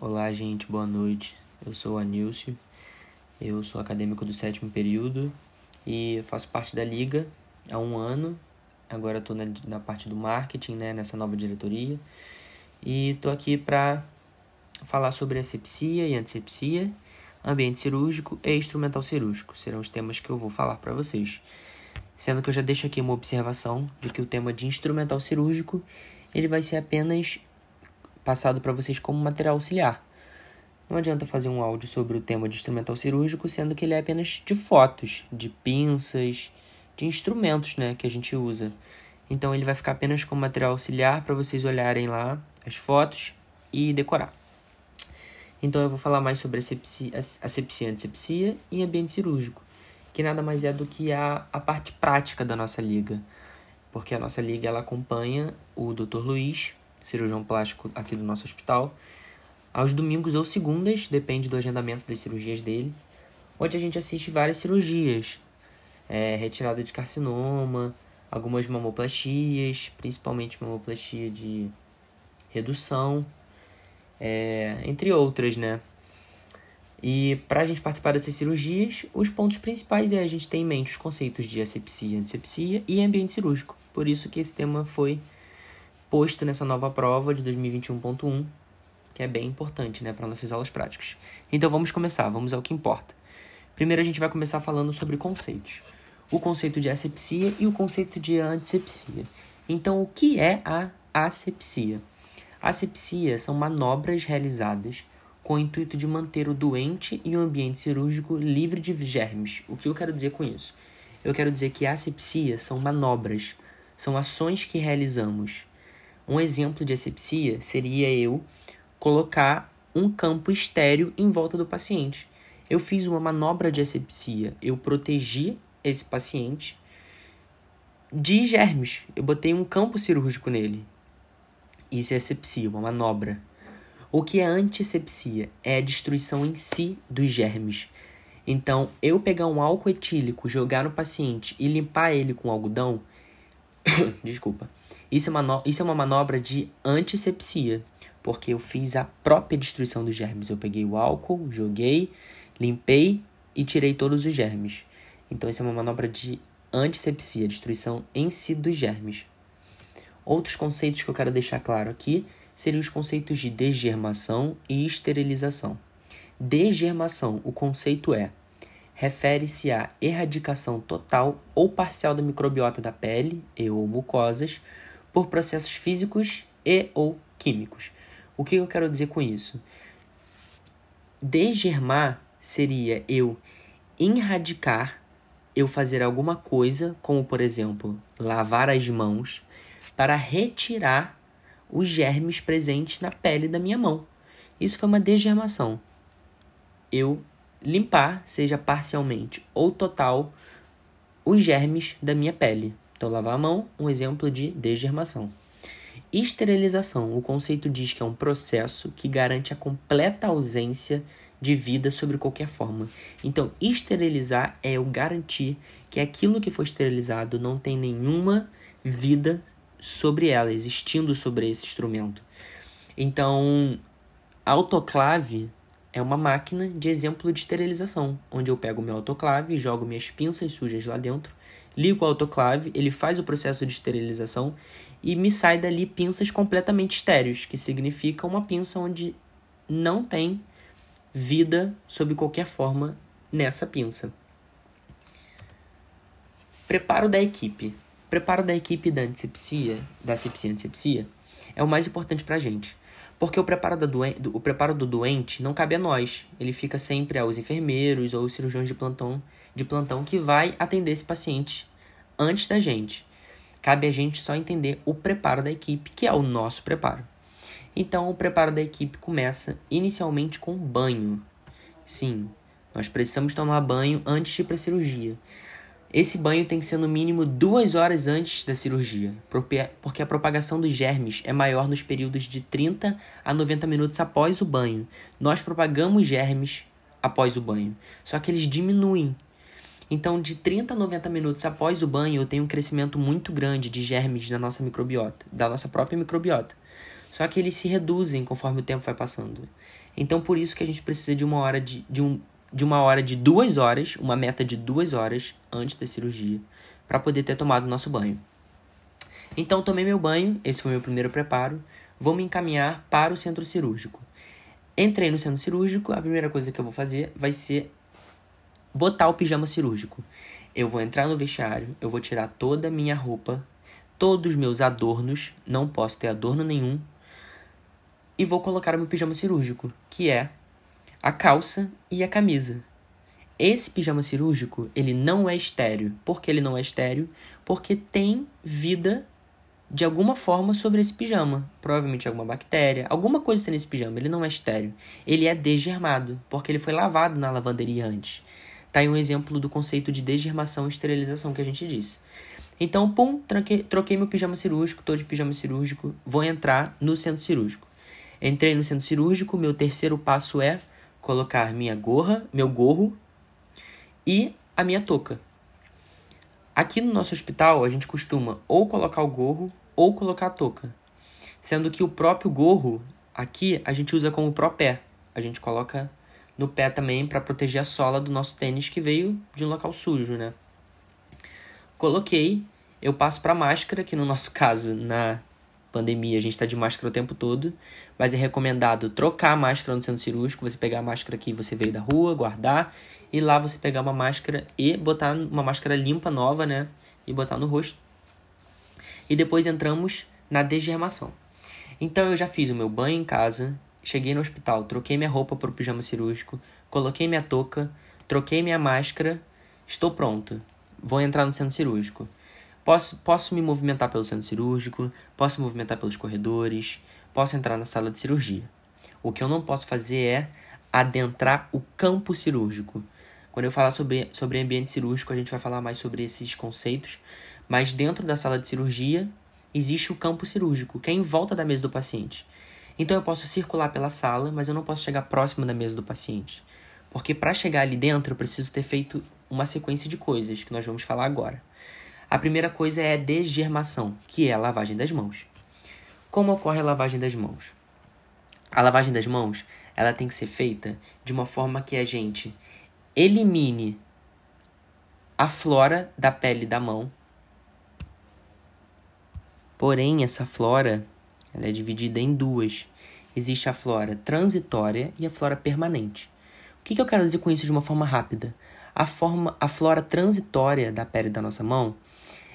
Olá, gente, boa noite. Eu sou o Anilcio, eu sou acadêmico do sétimo período e faço parte da Liga há um ano. Agora estou na, na parte do marketing, né, nessa nova diretoria. E estou aqui para falar sobre asepsia e antisepsia, ambiente cirúrgico e instrumental cirúrgico. Serão os temas que eu vou falar para vocês. Sendo que eu já deixo aqui uma observação de que o tema de instrumental cirúrgico ele vai ser apenas passado para vocês como material auxiliar. Não adianta fazer um áudio sobre o tema de instrumental cirúrgico, sendo que ele é apenas de fotos, de pinças, de instrumentos né, que a gente usa. Então ele vai ficar apenas como material auxiliar para vocês olharem lá as fotos e decorar. Então eu vou falar mais sobre asepsia, asepsia antisepsia e ambiente cirúrgico, que nada mais é do que a, a parte prática da nossa liga. Porque a nossa liga ela acompanha o Dr. Luiz, cirurgião plástico aqui do nosso hospital, aos domingos ou segundas, depende do agendamento das cirurgias dele, onde a gente assiste várias cirurgias, é, retirada de carcinoma, algumas mamoplastias, principalmente mamoplastia de redução, é, entre outras, né? E para a gente participar dessas cirurgias, os pontos principais é a gente ter em mente os conceitos de asepsia, antisepsia e ambiente cirúrgico. Por isso que esse tema foi posto nessa nova prova de 2021.1, que é bem importante né, para nossas aulas práticas. Então vamos começar, vamos ao que importa. Primeiro a gente vai começar falando sobre conceitos. O conceito de asepsia e o conceito de antisepsia. Então, o que é a asepsia? Asepsia são manobras realizadas com o intuito de manter o doente e o ambiente cirúrgico livre de germes. O que eu quero dizer com isso? Eu quero dizer que asepsia são manobras, são ações que realizamos um exemplo de asepsia seria eu colocar um campo estéreo em volta do paciente. Eu fiz uma manobra de asepsia, eu protegi esse paciente de germes. Eu botei um campo cirúrgico nele. Isso é asepsia, uma manobra. O que é antisepsia? É a destruição em si dos germes. Então, eu pegar um álcool etílico, jogar no paciente e limpar ele com algodão, desculpa, isso é, uma isso é uma manobra de antisepsia, porque eu fiz a própria destruição dos germes. Eu peguei o álcool, joguei, limpei e tirei todos os germes. Então, isso é uma manobra de antisepsia, destruição em si dos germes. Outros conceitos que eu quero deixar claro aqui seriam os conceitos de degermação e esterilização. Degermação, o conceito é refere-se à erradicação total ou parcial da microbiota da pele e ou mucosas por processos físicos e ou químicos. O que eu quero dizer com isso? Degermar seria eu erradicar, eu fazer alguma coisa, como por exemplo, lavar as mãos, para retirar os germes presentes na pele da minha mão. Isso foi uma degermação. Eu limpar, seja parcialmente ou total, os germes da minha pele. Então, lavar a mão, um exemplo de degermação. Esterilização. O conceito diz que é um processo que garante a completa ausência de vida sobre qualquer forma. Então, esterilizar é o garantir que aquilo que foi esterilizado não tem nenhuma vida sobre ela, existindo sobre esse instrumento. Então, autoclave é uma máquina de exemplo de esterilização, onde eu pego meu autoclave, jogo minhas pinças sujas lá dentro ligo o autoclave, ele faz o processo de esterilização e me sai dali pinças completamente estéreis, que significa uma pinça onde não tem vida sob qualquer forma nessa pinça. Preparo da equipe. Preparo da equipe da antisepsia, da asepsia antisepsia, é o mais importante pra gente. Porque o preparo, da doen o preparo do doente não cabe a nós. Ele fica sempre aos enfermeiros ou cirurgiões de plantão, de plantão que vai atender esse paciente antes da gente. Cabe a gente só entender o preparo da equipe, que é o nosso preparo. Então, o preparo da equipe começa inicialmente com banho. Sim, nós precisamos tomar banho antes de ir para a cirurgia. Esse banho tem que ser no mínimo duas horas antes da cirurgia, porque a propagação dos germes é maior nos períodos de 30 a 90 minutos após o banho. Nós propagamos germes após o banho, só que eles diminuem então, de 30 a 90 minutos após o banho, eu tenho um crescimento muito grande de germes da nossa microbiota, da nossa própria microbiota. Só que eles se reduzem conforme o tempo vai passando. Então por isso que a gente precisa de uma hora de, de, um, de uma hora de duas horas, uma meta de duas horas antes da cirurgia, para poder ter tomado nosso banho. Então tomei meu banho, esse foi meu primeiro preparo. Vou me encaminhar para o centro cirúrgico. Entrei no centro cirúrgico, a primeira coisa que eu vou fazer vai ser botar o pijama cirúrgico. Eu vou entrar no vestiário, eu vou tirar toda a minha roupa, todos os meus adornos, não posso ter adorno nenhum, e vou colocar o meu pijama cirúrgico, que é a calça e a camisa. Esse pijama cirúrgico, ele não é estéreo. Por que ele não é estéreo? Porque tem vida de alguma forma sobre esse pijama. Provavelmente alguma bactéria, alguma coisa tem nesse pijama. Ele não é estéreo. Ele é degermado, porque ele foi lavado na lavanderia antes. Tá aí um exemplo do conceito de degermação e esterilização que a gente disse. Então, pum, troquei, troquei meu pijama cirúrgico, tô de pijama cirúrgico, vou entrar no centro cirúrgico. Entrei no centro cirúrgico, meu terceiro passo é colocar minha gorra, meu gorro e a minha touca. Aqui no nosso hospital, a gente costuma ou colocar o gorro ou colocar a touca. Sendo que o próprio gorro, aqui, a gente usa como pró-pé. A gente coloca no pé também para proteger a sola do nosso tênis que veio de um local sujo, né? Coloquei, eu passo para máscara, que no nosso caso, na pandemia, a gente está de máscara o tempo todo, mas é recomendado trocar a máscara no centro cirúrgico, você pegar a máscara que você veio da rua, guardar, e lá você pegar uma máscara e botar uma máscara limpa, nova, né? E botar no rosto. E depois entramos na degermação. Então eu já fiz o meu banho em casa, cheguei no hospital, troquei minha roupa para o pijama cirúrgico, coloquei minha touca, troquei minha máscara, estou pronto. Vou entrar no centro cirúrgico. Posso, posso me movimentar pelo centro cirúrgico, posso me movimentar pelos corredores, posso entrar na sala de cirurgia. O que eu não posso fazer é adentrar o campo cirúrgico. Quando eu falar sobre, sobre ambiente cirúrgico, a gente vai falar mais sobre esses conceitos, mas dentro da sala de cirurgia existe o campo cirúrgico, que é em volta da mesa do paciente. Então eu posso circular pela sala, mas eu não posso chegar próximo da mesa do paciente. Porque para chegar ali dentro eu preciso ter feito uma sequência de coisas que nós vamos falar agora. A primeira coisa é a degermação, que é a lavagem das mãos. Como ocorre a lavagem das mãos? A lavagem das mãos, ela tem que ser feita de uma forma que a gente elimine a flora da pele da mão. Porém, essa flora, ela é dividida em duas. Existe a flora transitória e a flora permanente. O que, que eu quero dizer com isso de uma forma rápida? A, forma, a flora transitória da pele da nossa mão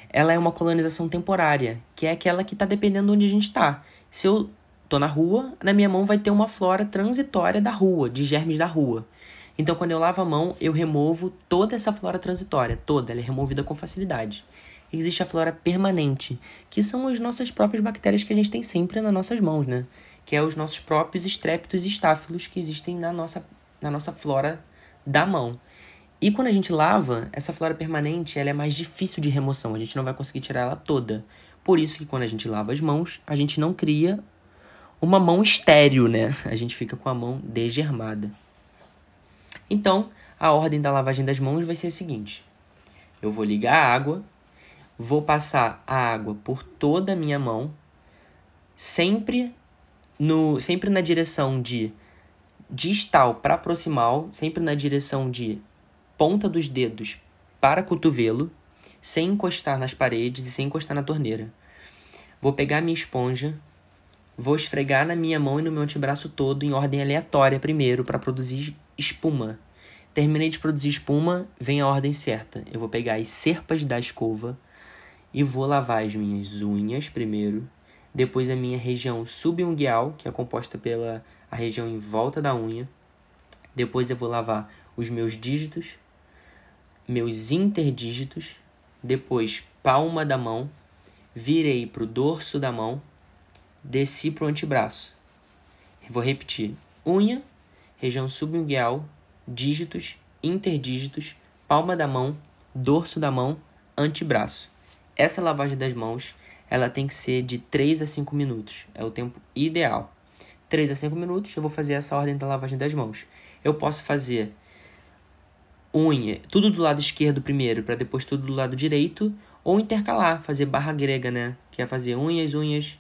ela é uma colonização temporária, que é aquela que está dependendo onde a gente está. Se eu tô na rua, na minha mão vai ter uma flora transitória da rua, de germes da rua. Então, quando eu lavo a mão, eu removo toda essa flora transitória, toda, ela é removida com facilidade. Existe a flora permanente, que são as nossas próprias bactérias que a gente tem sempre nas nossas mãos, né? Que é os nossos próprios estrépitos e estáfilos que existem na nossa, na nossa flora da mão. E quando a gente lava, essa flora permanente ela é mais difícil de remoção, a gente não vai conseguir tirar ela toda. Por isso que quando a gente lava as mãos, a gente não cria uma mão estéreo, né? A gente fica com a mão degermada. Então, a ordem da lavagem das mãos vai ser a seguinte: eu vou ligar a água, vou passar a água por toda a minha mão, sempre no sempre na direção de distal para proximal, sempre na direção de ponta dos dedos para cotovelo, sem encostar nas paredes e sem encostar na torneira. Vou pegar minha esponja, vou esfregar na minha mão e no meu antebraço todo em ordem aleatória primeiro para produzir espuma. Terminei de produzir espuma, vem a ordem certa. Eu vou pegar as serpas da escova e vou lavar as minhas unhas primeiro, depois a minha região subunguial, que é composta pela a região em volta da unha. Depois eu vou lavar os meus dígitos, meus interdígitos, depois palma da mão, virei para o dorso da mão, desci para o antebraço. Vou repetir: unha, região subunguial, dígitos, interdígitos, palma da mão, dorso da mão, antebraço. Essa lavagem das mãos, ela tem que ser de 3 a 5 minutos. É o tempo ideal. 3 a 5 minutos, eu vou fazer essa ordem da lavagem das mãos. Eu posso fazer unha, tudo do lado esquerdo primeiro, para depois tudo do lado direito, ou intercalar, fazer barra grega, né? Que é fazer unhas, unhas,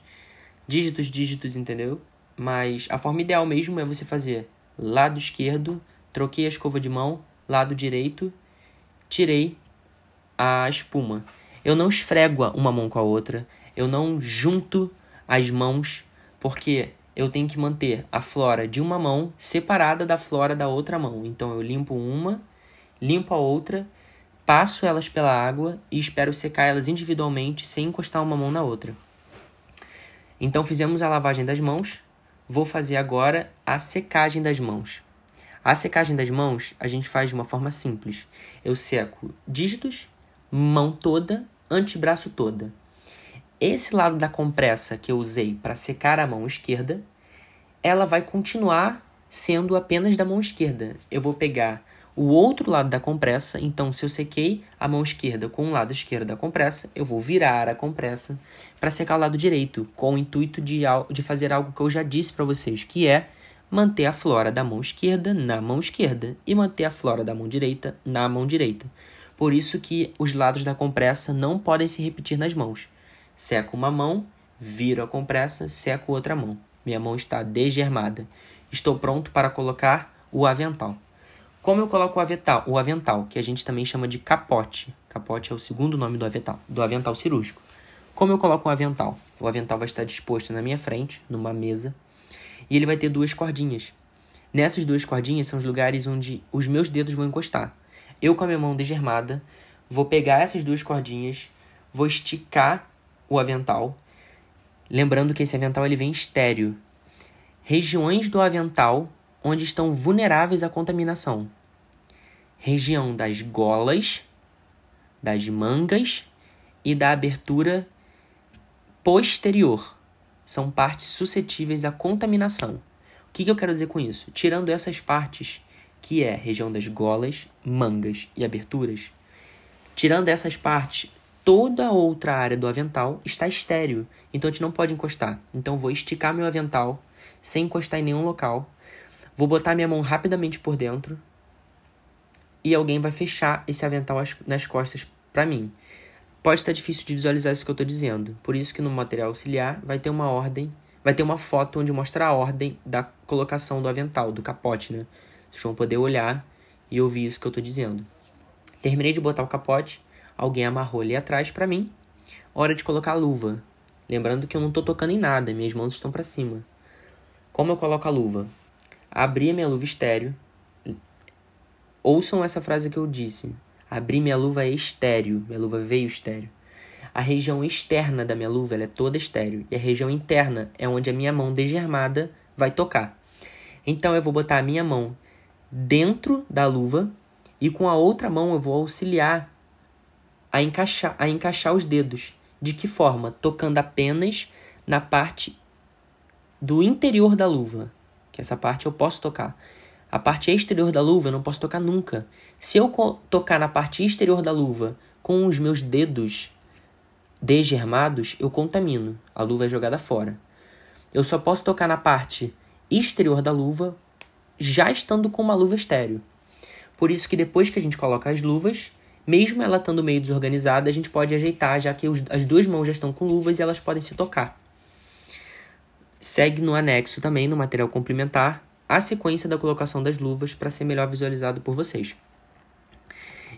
dígitos, dígitos, entendeu? Mas a forma ideal mesmo é você fazer lado esquerdo, troquei a escova de mão, lado direito, tirei a espuma. Eu não esfrego uma mão com a outra, eu não junto as mãos, porque eu tenho que manter a flora de uma mão separada da flora da outra mão. Então eu limpo uma, limpo a outra, passo elas pela água e espero secar elas individualmente sem encostar uma mão na outra. Então fizemos a lavagem das mãos, vou fazer agora a secagem das mãos. A secagem das mãos a gente faz de uma forma simples. Eu seco dígitos, mão toda, antebraço toda. Esse lado da compressa que eu usei para secar a mão esquerda, ela vai continuar sendo apenas da mão esquerda. Eu vou pegar o outro lado da compressa, então se eu sequei a mão esquerda com o lado esquerdo da compressa, eu vou virar a compressa para secar o lado direito, com o intuito de, de fazer algo que eu já disse para vocês, que é manter a flora da mão esquerda na mão esquerda e manter a flora da mão direita na mão direita. Por isso que os lados da compressa não podem se repetir nas mãos. Seco uma mão, viro a compressa, seco outra mão. Minha mão está desgermada. Estou pronto para colocar o avental. Como eu coloco o avental, o avental, que a gente também chama de capote. Capote é o segundo nome do avental, do avental cirúrgico. Como eu coloco o avental? O avental vai estar disposto na minha frente, numa mesa, e ele vai ter duas cordinhas. Nessas duas cordinhas são os lugares onde os meus dedos vão encostar. Eu com a minha mão desgermada, vou pegar essas duas cordinhas, vou esticar o avental, lembrando que esse avental ele vem estéreo. Regiões do avental onde estão vulneráveis à contaminação. Região das golas, das mangas e da abertura posterior. São partes suscetíveis à contaminação. O que, que eu quero dizer com isso? Tirando essas partes, que é região das golas, mangas e aberturas, tirando essas partes, toda a outra área do avental está estéreo, então a gente não pode encostar. Então vou esticar meu avental sem encostar em nenhum local Vou botar minha mão rapidamente por dentro e alguém vai fechar esse avental nas costas para mim. Pode estar difícil de visualizar isso que eu estou dizendo, por isso que no material auxiliar vai ter uma ordem, vai ter uma foto onde mostra a ordem da colocação do avental, do capote, né? Vocês vão poder olhar e ouvir isso que eu estou dizendo. Terminei de botar o capote, alguém amarrou ali atrás para mim. Hora de colocar a luva. Lembrando que eu não estou tocando em nada, minhas mãos estão para cima. Como eu coloco a luva? Abri minha luva estéreo. Ouçam essa frase que eu disse. Abri minha luva estéreo. Minha luva veio estéreo. A região externa da minha luva é toda estéreo. E a região interna é onde a minha mão desgermada vai tocar. Então eu vou botar a minha mão dentro da luva e com a outra mão eu vou auxiliar a encaixar, a encaixar os dedos. De que forma? Tocando apenas na parte do interior da luva que essa parte eu posso tocar. A parte exterior da luva eu não posso tocar nunca. Se eu tocar na parte exterior da luva com os meus dedos desgermados, eu contamino. A luva é jogada fora. Eu só posso tocar na parte exterior da luva já estando com uma luva estéreo. Por isso que depois que a gente coloca as luvas, mesmo ela estando meio desorganizada, a gente pode ajeitar, já que os, as duas mãos já estão com luvas e elas podem se tocar. Segue no anexo também, no material complementar, a sequência da colocação das luvas para ser melhor visualizado por vocês.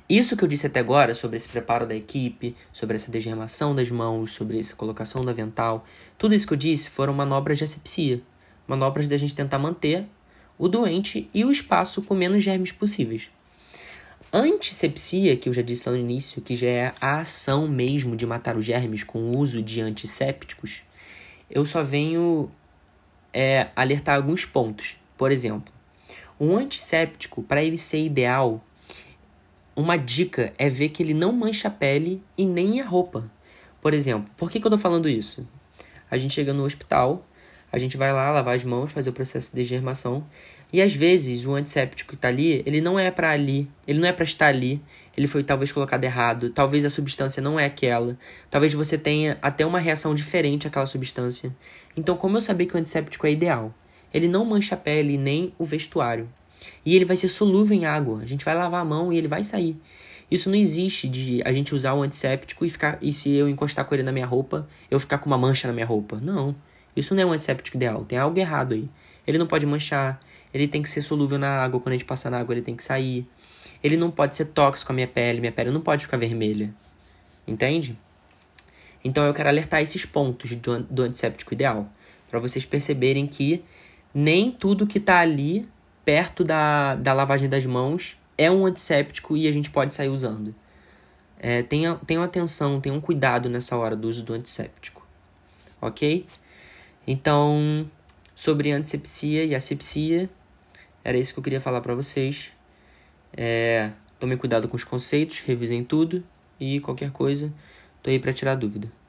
Isso que eu disse até agora sobre esse preparo da equipe, sobre essa desgermação das mãos, sobre essa colocação do avental, tudo isso que eu disse foram manobras de asepsia, manobras da gente tentar manter o doente e o espaço com menos germes possíveis. Antisepsia, que eu já disse lá no início, que já é a ação mesmo de matar os germes com o uso de antissépticos, eu só venho é, alertar alguns pontos. Por exemplo, um antisséptico, para ele ser ideal, uma dica é ver que ele não mancha a pele e nem a roupa. Por exemplo, por que, que eu estou falando isso? A gente chega no hospital, a gente vai lá lavar as mãos, fazer o processo de germação, e às vezes o antisséptico que está ali, ele não é para ali, ele não é para estar ali, ele foi talvez colocado errado, talvez a substância não é aquela, talvez você tenha até uma reação diferente àquela substância. Então, como eu saber que o antisséptico é ideal? Ele não mancha a pele nem o vestuário. E ele vai ser solúvel em água. A gente vai lavar a mão e ele vai sair. Isso não existe de a gente usar o antisséptico e ficar e se eu encostar com ele na minha roupa, eu ficar com uma mancha na minha roupa. Não. Isso não é um antisséptico ideal, tem algo errado aí. Ele não pode manchar, ele tem que ser solúvel na água, quando a gente passar na água ele tem que sair. Ele não pode ser tóxico à minha pele, minha pele não pode ficar vermelha. Entende? Então eu quero alertar esses pontos do, do antisséptico ideal, para vocês perceberem que nem tudo que está ali perto da, da lavagem das mãos é um antisséptico e a gente pode sair usando. É, tenha, tenham atenção, tenham cuidado nessa hora do uso do antisséptico. Ok? Então, sobre antisepsia e asepsia, era isso que eu queria falar para vocês. É, tomem cuidado com os conceitos, revisem tudo e qualquer coisa, tô aí para tirar dúvida.